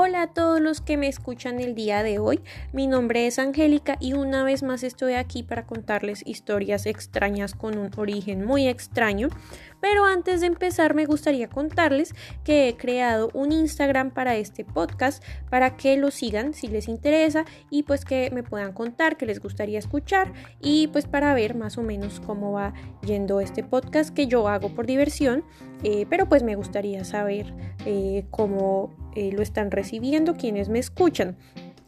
Hola a todos los que me escuchan el día de hoy. Mi nombre es Angélica y una vez más estoy aquí para contarles historias extrañas con un origen muy extraño. Pero antes de empezar me gustaría contarles que he creado un Instagram para este podcast para que lo sigan si les interesa y pues que me puedan contar que les gustaría escuchar y pues para ver más o menos cómo va yendo este podcast que yo hago por diversión. Eh, pero pues me gustaría saber eh, cómo eh, lo están recibiendo quienes me escuchan.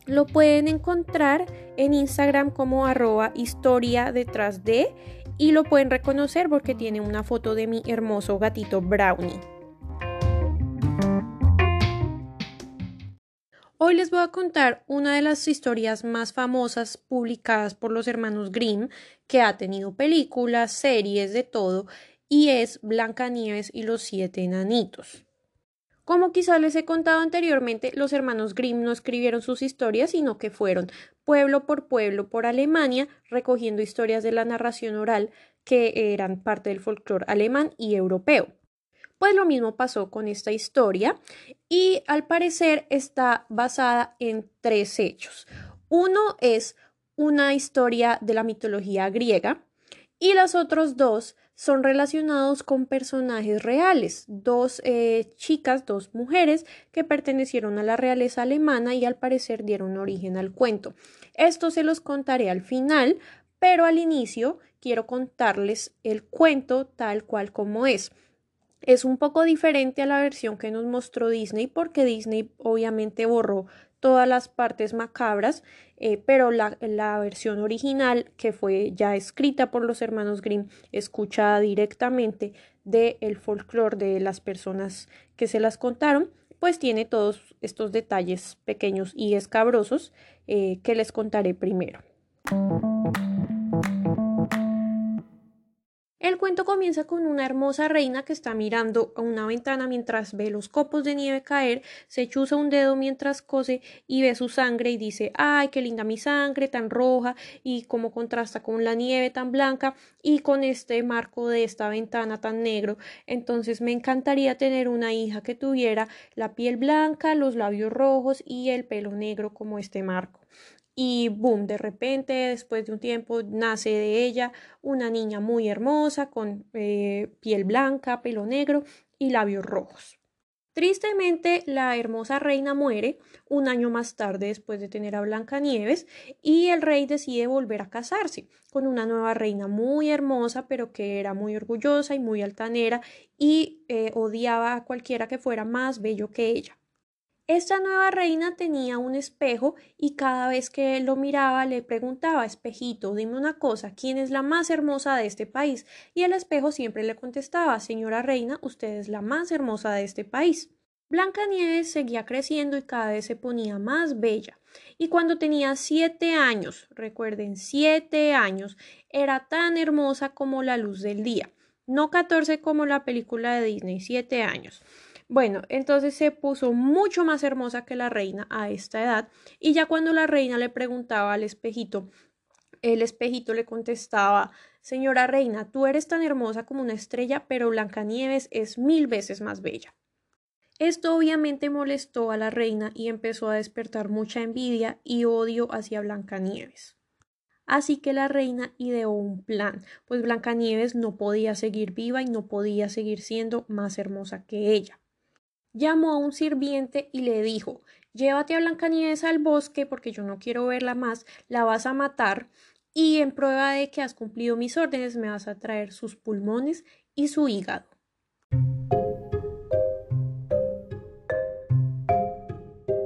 Lo pueden encontrar en Instagram como arroba historia detrás de y lo pueden reconocer porque tiene una foto de mi hermoso gatito Brownie. Hoy les voy a contar una de las historias más famosas publicadas por los hermanos Grimm, que ha tenido películas, series, de todo, y es Blancanieves y los siete enanitos. Como quizá les he contado anteriormente, los hermanos Grimm no escribieron sus historias, sino que fueron pueblo por pueblo por Alemania recogiendo historias de la narración oral que eran parte del folclore alemán y europeo. Pues lo mismo pasó con esta historia y al parecer está basada en tres hechos. Uno es una historia de la mitología griega y los otros dos son relacionados con personajes reales, dos eh, chicas, dos mujeres que pertenecieron a la realeza alemana y al parecer dieron origen al cuento. Esto se los contaré al final, pero al inicio quiero contarles el cuento tal cual como es. Es un poco diferente a la versión que nos mostró Disney porque Disney obviamente borró todas las partes macabras, eh, pero la, versión original, que fue ya escrita por los hermanos Grimm, escuchada directamente del el folclore de las personas que se las contaron, pues tiene todos estos detalles pequeños y escabrosos eh, que les contaré primero. El cuento comienza con una hermosa reina que está mirando a una ventana mientras ve los copos de nieve caer, se chuza un dedo mientras cose y ve su sangre y dice ay, qué linda mi sangre tan roja y cómo contrasta con la nieve tan blanca y con este marco de esta ventana tan negro. Entonces me encantaría tener una hija que tuviera la piel blanca, los labios rojos y el pelo negro como este marco y boom, de repente, después de un tiempo, nace de ella una niña muy hermosa, con eh, piel blanca, pelo negro y labios rojos. Tristemente, la hermosa reina muere un año más tarde después de tener a Blancanieves y el rey decide volver a casarse con una nueva reina muy hermosa pero que era muy orgullosa y muy altanera y eh, odiaba a cualquiera que fuera más bello que ella. Esta nueva reina tenía un espejo y cada vez que lo miraba le preguntaba Espejito, dime una cosa, ¿quién es la más hermosa de este país? Y el espejo siempre le contestaba Señora reina, usted es la más hermosa de este país. Blancanieves seguía creciendo y cada vez se ponía más bella. Y cuando tenía siete años, recuerden, siete años, era tan hermosa como la luz del día. No catorce como la película de Disney, siete años. Bueno, entonces se puso mucho más hermosa que la reina a esta edad y ya cuando la reina le preguntaba al espejito, el espejito le contestaba Señora reina, tú eres tan hermosa como una estrella, pero Blancanieves es mil veces más bella. Esto obviamente molestó a la reina y empezó a despertar mucha envidia y odio hacia Blancanieves. Así que la reina ideó un plan, pues Blancanieves no podía seguir viva y no podía seguir siendo más hermosa que ella llamó a un sirviente y le dijo Llévate a Blancanieves al bosque porque yo no quiero verla más, la vas a matar y en prueba de que has cumplido mis órdenes me vas a traer sus pulmones y su hígado.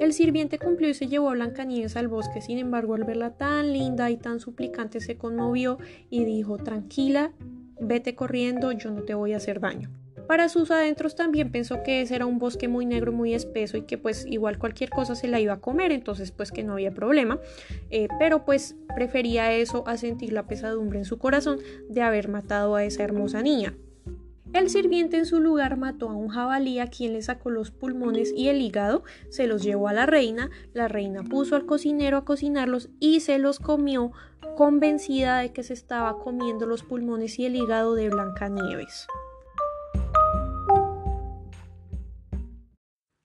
El sirviente cumplió y se llevó a Blancanieves al bosque, sin embargo, al verla tan linda y tan suplicante, se conmovió y dijo Tranquila, vete corriendo, yo no te voy a hacer daño. Para sus adentros también pensó que ese era un bosque muy negro, muy espeso y que pues igual cualquier cosa se la iba a comer, entonces pues que no había problema, eh, pero pues prefería eso a sentir la pesadumbre en su corazón de haber matado a esa hermosa niña. El sirviente en su lugar mató a un jabalí a quien le sacó los pulmones y el hígado, se los llevó a la reina, la reina puso al cocinero a cocinarlos y se los comió convencida de que se estaba comiendo los pulmones y el hígado de Blancanieves.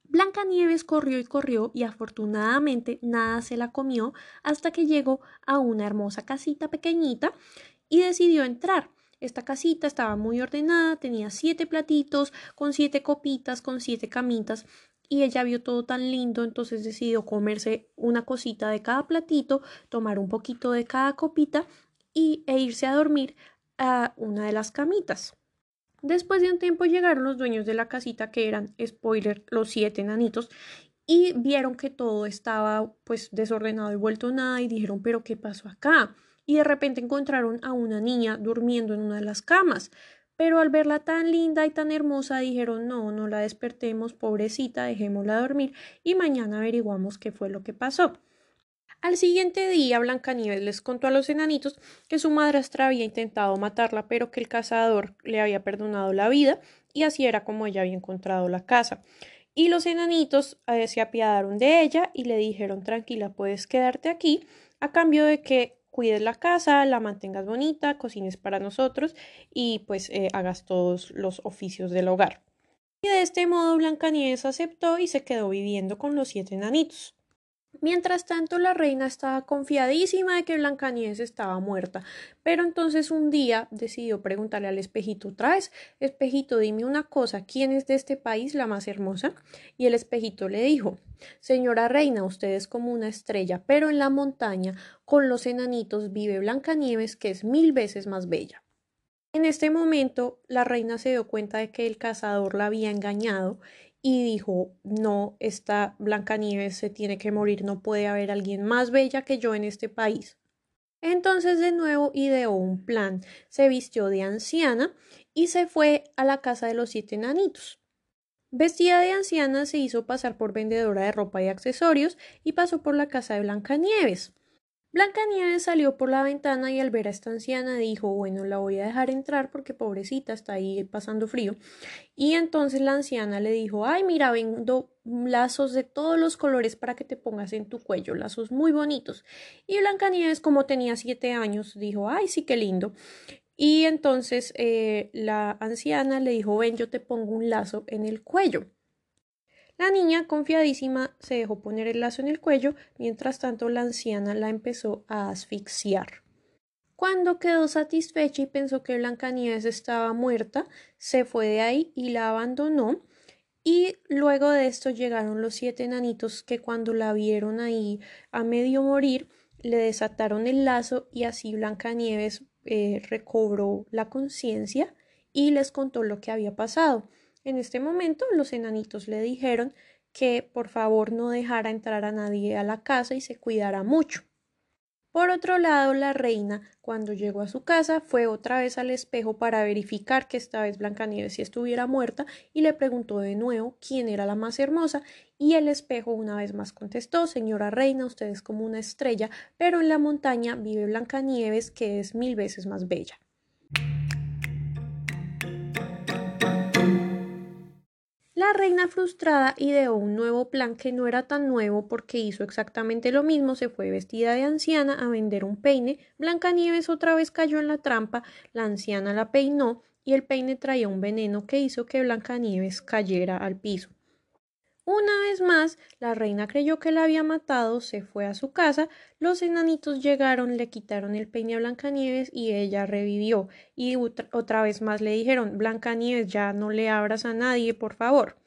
Blancanieves corrió y corrió y afortunadamente nada se la comió hasta que llegó a una hermosa casita pequeñita y decidió entrar. Esta casita estaba muy ordenada, tenía siete platitos, con siete copitas, con siete camitas, y ella vio todo tan lindo, entonces decidió comerse una cosita de cada platito, tomar un poquito de cada copita y, e irse a dormir a una de las camitas. Después de un tiempo llegaron los dueños de la casita que eran, spoiler, los siete enanitos y vieron que todo estaba pues desordenado y vuelto nada y dijeron pero ¿qué pasó acá? Y de repente encontraron a una niña durmiendo en una de las camas. Pero al verla tan linda y tan hermosa dijeron no, no la despertemos, pobrecita, dejémosla dormir y mañana averiguamos qué fue lo que pasó. Al siguiente día, Blancanieves les contó a los enanitos que su madrastra había intentado matarla, pero que el cazador le había perdonado la vida, y así era como ella había encontrado la casa. Y los enanitos eh, se apiadaron de ella y le dijeron tranquila, puedes quedarte aquí, a cambio de que cuides la casa, la mantengas bonita, cocines para nosotros y pues eh, hagas todos los oficios del hogar. Y de este modo Blancanieves aceptó y se quedó viviendo con los siete enanitos. Mientras tanto, la reina estaba confiadísima de que Blancanieves estaba muerta, pero entonces un día decidió preguntarle al espejito otra vez, espejito, dime una cosa, ¿quién es de este país la más hermosa? Y el espejito le dijo, señora reina, usted es como una estrella, pero en la montaña, con los enanitos, vive Blancanieves, que es mil veces más bella. En este momento, la reina se dio cuenta de que el cazador la había engañado y dijo no, esta Blancanieves se tiene que morir, no puede haber alguien más bella que yo en este país. Entonces de nuevo ideó un plan, se vistió de anciana y se fue a la casa de los siete enanitos. Vestida de anciana se hizo pasar por vendedora de ropa y accesorios y pasó por la casa de Blancanieves. Blancanieves salió por la ventana y al ver a esta anciana dijo bueno la voy a dejar entrar porque pobrecita está ahí pasando frío y entonces la anciana le dijo ay mira vendo lazos de todos los colores para que te pongas en tu cuello lazos muy bonitos y Blancanieves como tenía siete años dijo ay sí qué lindo y entonces eh, la anciana le dijo ven yo te pongo un lazo en el cuello la niña, confiadísima, se dejó poner el lazo en el cuello, mientras tanto la anciana la empezó a asfixiar. Cuando quedó satisfecha y pensó que Blancanieves estaba muerta, se fue de ahí y la abandonó. Y luego de esto llegaron los siete enanitos que cuando la vieron ahí a medio morir, le desataron el lazo y así Blancanieves eh, recobró la conciencia y les contó lo que había pasado. En este momento los enanitos le dijeron que por favor no dejara entrar a nadie a la casa y se cuidara mucho. Por otro lado, la reina, cuando llegó a su casa, fue otra vez al espejo para verificar que esta vez Blancanieves sí estuviera muerta y le preguntó de nuevo quién era la más hermosa y el espejo una vez más contestó Señora reina, usted es como una estrella, pero en la montaña vive Blancanieves que es mil veces más bella. La reina frustrada ideó un nuevo plan que no era tan nuevo porque hizo exactamente lo mismo, se fue vestida de anciana a vender un peine, Blancanieves otra vez cayó en la trampa, la anciana la peinó y el peine traía un veneno que hizo que Blancanieves cayera al piso. Una vez más, la reina creyó que la había matado, se fue a su casa, los enanitos llegaron, le quitaron el peine a Blancanieves y ella revivió. Y otra vez más le dijeron, Blancanieves, ya no le abras a nadie, por favor.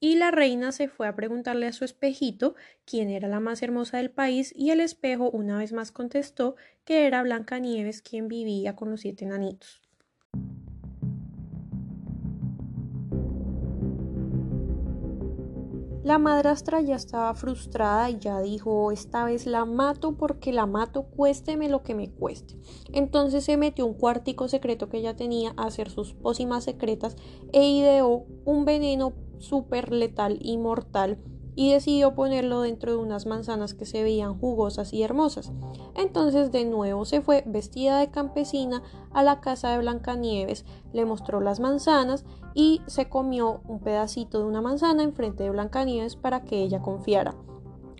Y la reina se fue a preguntarle a su espejito quién era la más hermosa del país y el espejo una vez más contestó que era Blancanieves quien vivía con los siete enanitos. La madrastra ya estaba frustrada y ya dijo, esta vez la mato porque la mato cuésteme lo que me cueste. Entonces se metió un cuartico secreto que ella tenía a hacer sus pócimas secretas e ideó un veneno súper letal y mortal y decidió ponerlo dentro de unas manzanas que se veían jugosas y hermosas. Entonces de nuevo se fue vestida de campesina a la casa de Blancanieves, le mostró las manzanas y se comió un pedacito de una manzana enfrente de Blancanieves para que ella confiara.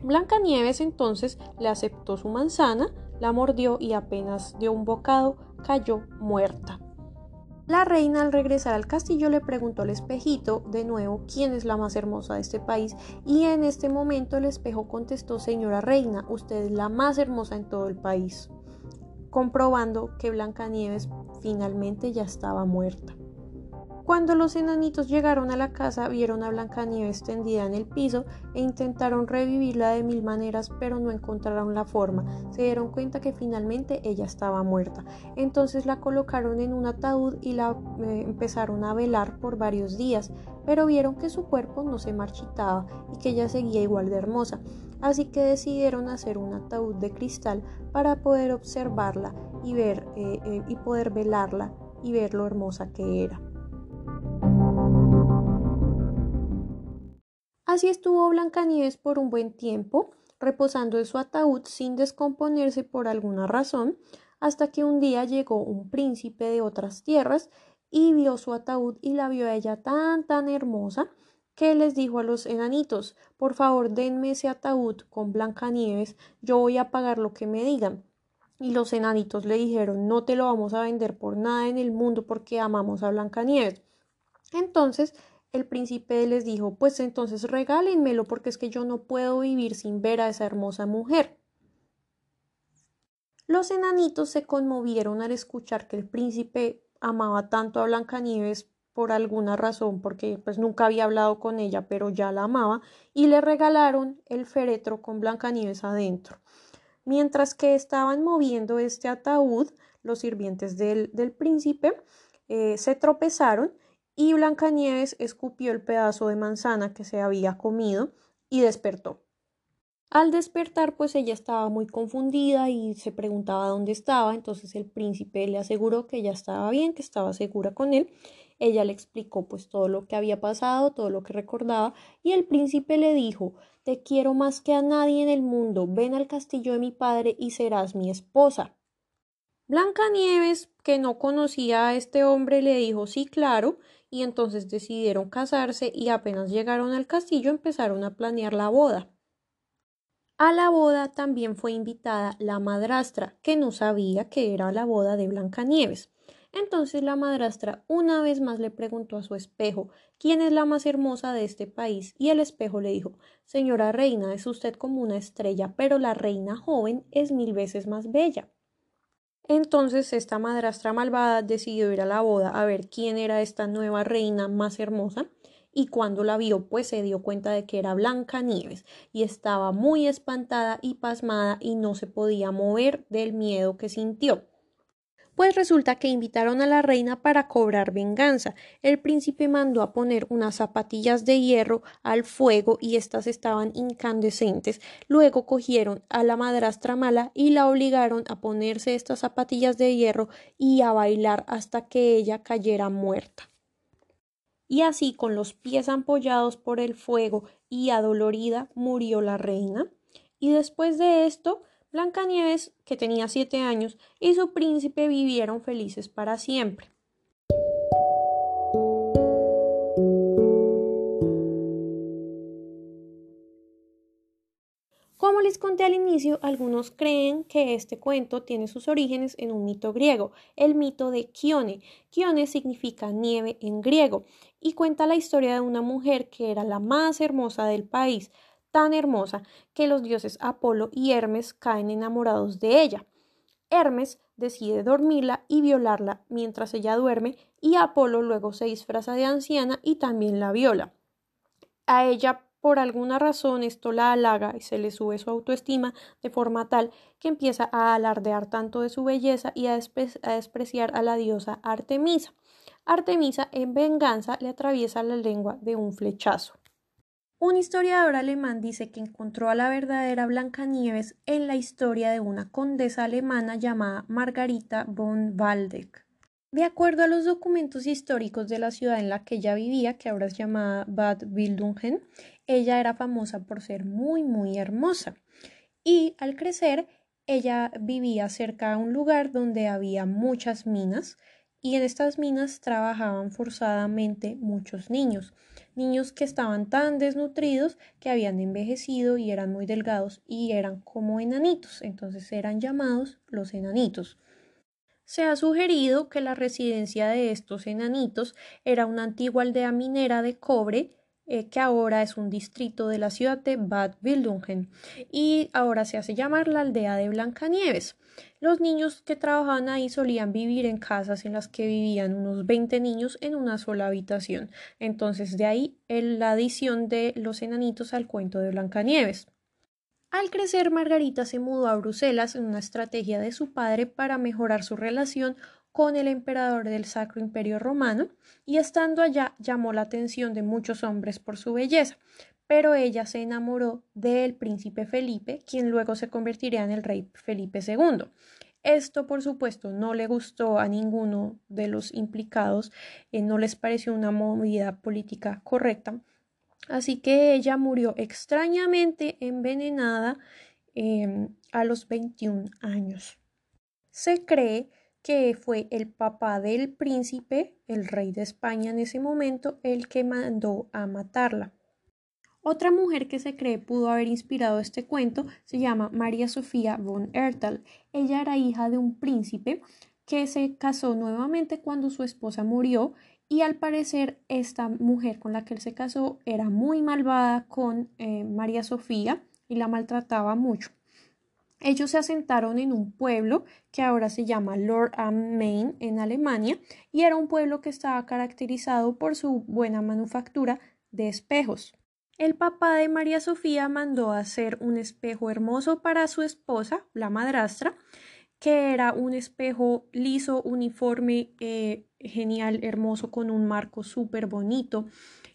Blancanieves entonces le aceptó su manzana, la mordió y apenas dio un bocado cayó muerta. La reina al regresar al castillo le preguntó al espejito de nuevo quién es la más hermosa de este país y en este momento el espejo contestó señora reina, usted es la más hermosa en todo el país, comprobando que Blancanieves finalmente ya estaba muerta. Cuando los enanitos llegaron a la casa, vieron a Blancanieves tendida en el piso e intentaron revivirla de mil maneras, pero no encontraron la forma. Se dieron cuenta que finalmente ella estaba muerta. Entonces la colocaron en un ataúd y la eh, empezaron a velar por varios días, pero vieron que su cuerpo no se marchitaba y que ella seguía igual de hermosa. Así que decidieron hacer un ataúd de cristal para poder observarla y ver eh, eh, y poder velarla y ver lo hermosa que era. Así estuvo Blancanieves por un buen tiempo, reposando en su ataúd sin descomponerse por alguna razón, hasta que un día llegó un príncipe de otras tierras y vio su ataúd y la vio a ella tan tan hermosa que les dijo a los enanitos por favor denme ese ataúd con Blancanieves, yo voy a pagar lo que me digan. Y los enanitos le dijeron no te lo vamos a vender por nada en el mundo porque amamos a Blancanieves. Entonces el príncipe les dijo, pues entonces regálenmelo porque es que yo no puedo vivir sin ver a esa hermosa mujer. Los enanitos se conmovieron al escuchar que el príncipe amaba tanto a Blancanieves por alguna razón, porque pues nunca había hablado con ella, pero ya la amaba, y le regalaron el féretro con Blancanieves adentro. Mientras que estaban moviendo este ataúd, los sirvientes del, príncipe eh, se tropezaron y Blancanieves escupió el pedazo de manzana que se había comido y despertó. Al despertar, pues ella estaba muy confundida y se preguntaba dónde estaba, entonces el príncipe le aseguró que ella estaba bien, que estaba segura con él. Ella le explicó pues todo lo que había pasado, todo lo que recordaba, y el príncipe le dijo Te quiero más que a nadie en el mundo, ven al castillo de mi padre y serás mi esposa. Blancanieves, que no conocía a este hombre, le dijo sí, claro, y entonces decidieron casarse y apenas llegaron al castillo empezaron a planear la boda. A la boda también fue invitada la madrastra, que no sabía que era la boda de Blancanieves. Entonces la madrastra una vez más le preguntó a su espejo quién es la más hermosa de este país, y el espejo le dijo Señora reina, es usted como una estrella, pero la reina joven es mil veces más bella. Entonces esta madrastra malvada decidió ir a la boda a ver quién era esta nueva reina más hermosa y cuando la vio pues se dio cuenta de que era Blanca Nieves y estaba muy espantada y pasmada y no se podía mover del miedo que sintió. Pues resulta que invitaron a la reina para cobrar venganza. El príncipe mandó a poner unas zapatillas de hierro al fuego y éstas estaban incandescentes. Luego cogieron a la madrastra mala y la obligaron a ponerse estas zapatillas de hierro y a bailar hasta que ella cayera muerta. Y así, con los pies ampollados por el fuego y adolorida, murió la reina. Y después de esto, Blancanieves, que tenía siete años, y su príncipe vivieron felices para siempre. Como les conté al inicio, algunos creen que este cuento tiene sus orígenes en un mito griego, el mito de Kione. Kione significa nieve en griego y cuenta la historia de una mujer que era la más hermosa del país tan hermosa que los dioses Apolo y Hermes caen enamorados de ella. Hermes decide dormirla y violarla mientras ella duerme y Apolo luego se disfraza de anciana y también la viola. A ella por alguna razón esto la halaga y se le sube su autoestima de forma tal que empieza a alardear tanto de su belleza y a, a despreciar a la diosa Artemisa. Artemisa en venganza le atraviesa la lengua de un flechazo. Un historiador alemán dice que encontró a la verdadera Blancanieves en la historia de una condesa alemana llamada Margarita von Waldeck. De acuerdo a los documentos históricos de la ciudad en la que ella vivía, que ahora es llamada Bad Wildungen, ella era famosa por ser muy, muy hermosa. Y al crecer, ella vivía cerca de un lugar donde había muchas minas y en estas minas trabajaban forzadamente muchos niños niños que estaban tan desnutridos que habían envejecido y eran muy delgados y eran como enanitos, entonces eran llamados los enanitos. Se ha sugerido que la residencia de estos enanitos era una antigua aldea minera de cobre eh, que ahora es un distrito de la ciudad de Bad Wildungen y ahora se hace llamar la aldea de Blancanieves. Los niños que trabajaban ahí solían vivir en casas en las que vivían unos 20 niños en una sola habitación. Entonces de ahí la adición de los enanitos al cuento de Blancanieves. Al crecer, Margarita se mudó a Bruselas en una estrategia de su padre para mejorar su relación con el emperador del Sacro Imperio Romano y estando allá llamó la atención de muchos hombres por su belleza, pero ella se enamoró del príncipe Felipe, quien luego se convertiría en el rey Felipe II. Esto, por supuesto, no le gustó a ninguno de los implicados, eh, no les pareció una movida política correcta Así que ella murió extrañamente envenenada em, a los 21 años. Se cree que fue el papá del príncipe, el rey de España en ese momento, el que mandó a matarla. Otra mujer que se cree pudo haber inspirado este cuento se llama María Sofía von Ertal. Ella era hija de un príncipe que se casó nuevamente cuando su esposa murió y al parecer esta mujer con la que él se casó era muy malvada con eh, María Sofía y la maltrataba mucho. Ellos se asentaron en un pueblo que ahora se llama Lord am Main en Alemania y era un pueblo que estaba caracterizado por su buena manufactura de espejos. El papá de María Sofía mandó hacer un espejo hermoso para su esposa, la madrastra, que era un espejo liso, uniforme, eh, genial, hermoso, con un marco súper bonito.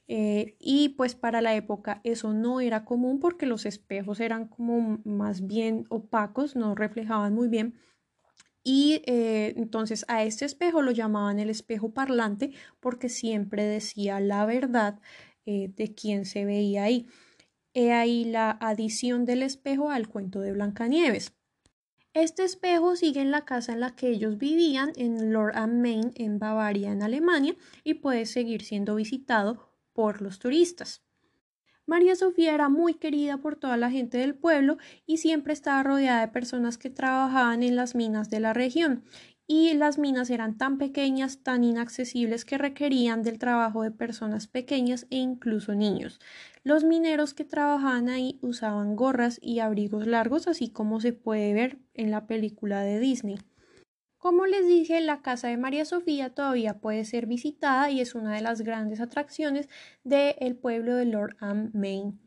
Eh, y pues para la época eso no era común porque los espejos eran como más bien opacos, no reflejaban muy bien. Y eh, entonces a este espejo lo llamaban el espejo parlante porque siempre decía la verdad de quien se veía ahí. He ahí la adición del espejo al cuento de Blancanieves. Este espejo sigue en la casa en la que ellos vivían, en Lord am Main, en Bavaria, en Alemania, y puede seguir siendo visitado por los turistas. María Sofía era muy querida por toda la gente del pueblo y siempre estaba rodeada de personas que trabajaban en las minas de la región y las minas eran tan pequeñas, tan inaccesibles que requerían del trabajo de personas pequeñas e incluso niños. Los mineros que trabajaban ahí usaban gorras y abrigos largos, así como se puede ver en la película de Disney. Como les dije, la casa de María Sofía todavía puede ser visitada y es una de las grandes atracciones del pueblo de Lord Am Main.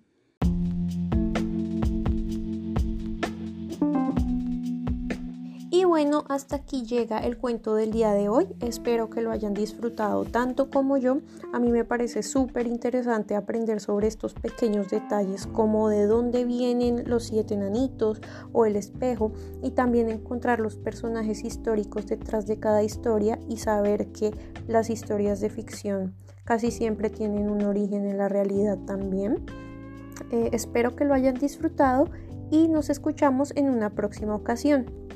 Bueno, hasta aquí llega el cuento del día de hoy. Espero que lo hayan disfrutado tanto como yo. A mí me parece súper interesante aprender sobre estos pequeños detalles como de dónde vienen los siete enanitos o el espejo y también encontrar los personajes históricos detrás de cada historia y saber que las historias de ficción casi siempre tienen un origen en la realidad también. Eh, espero que lo hayan disfrutado y nos escuchamos en una próxima ocasión.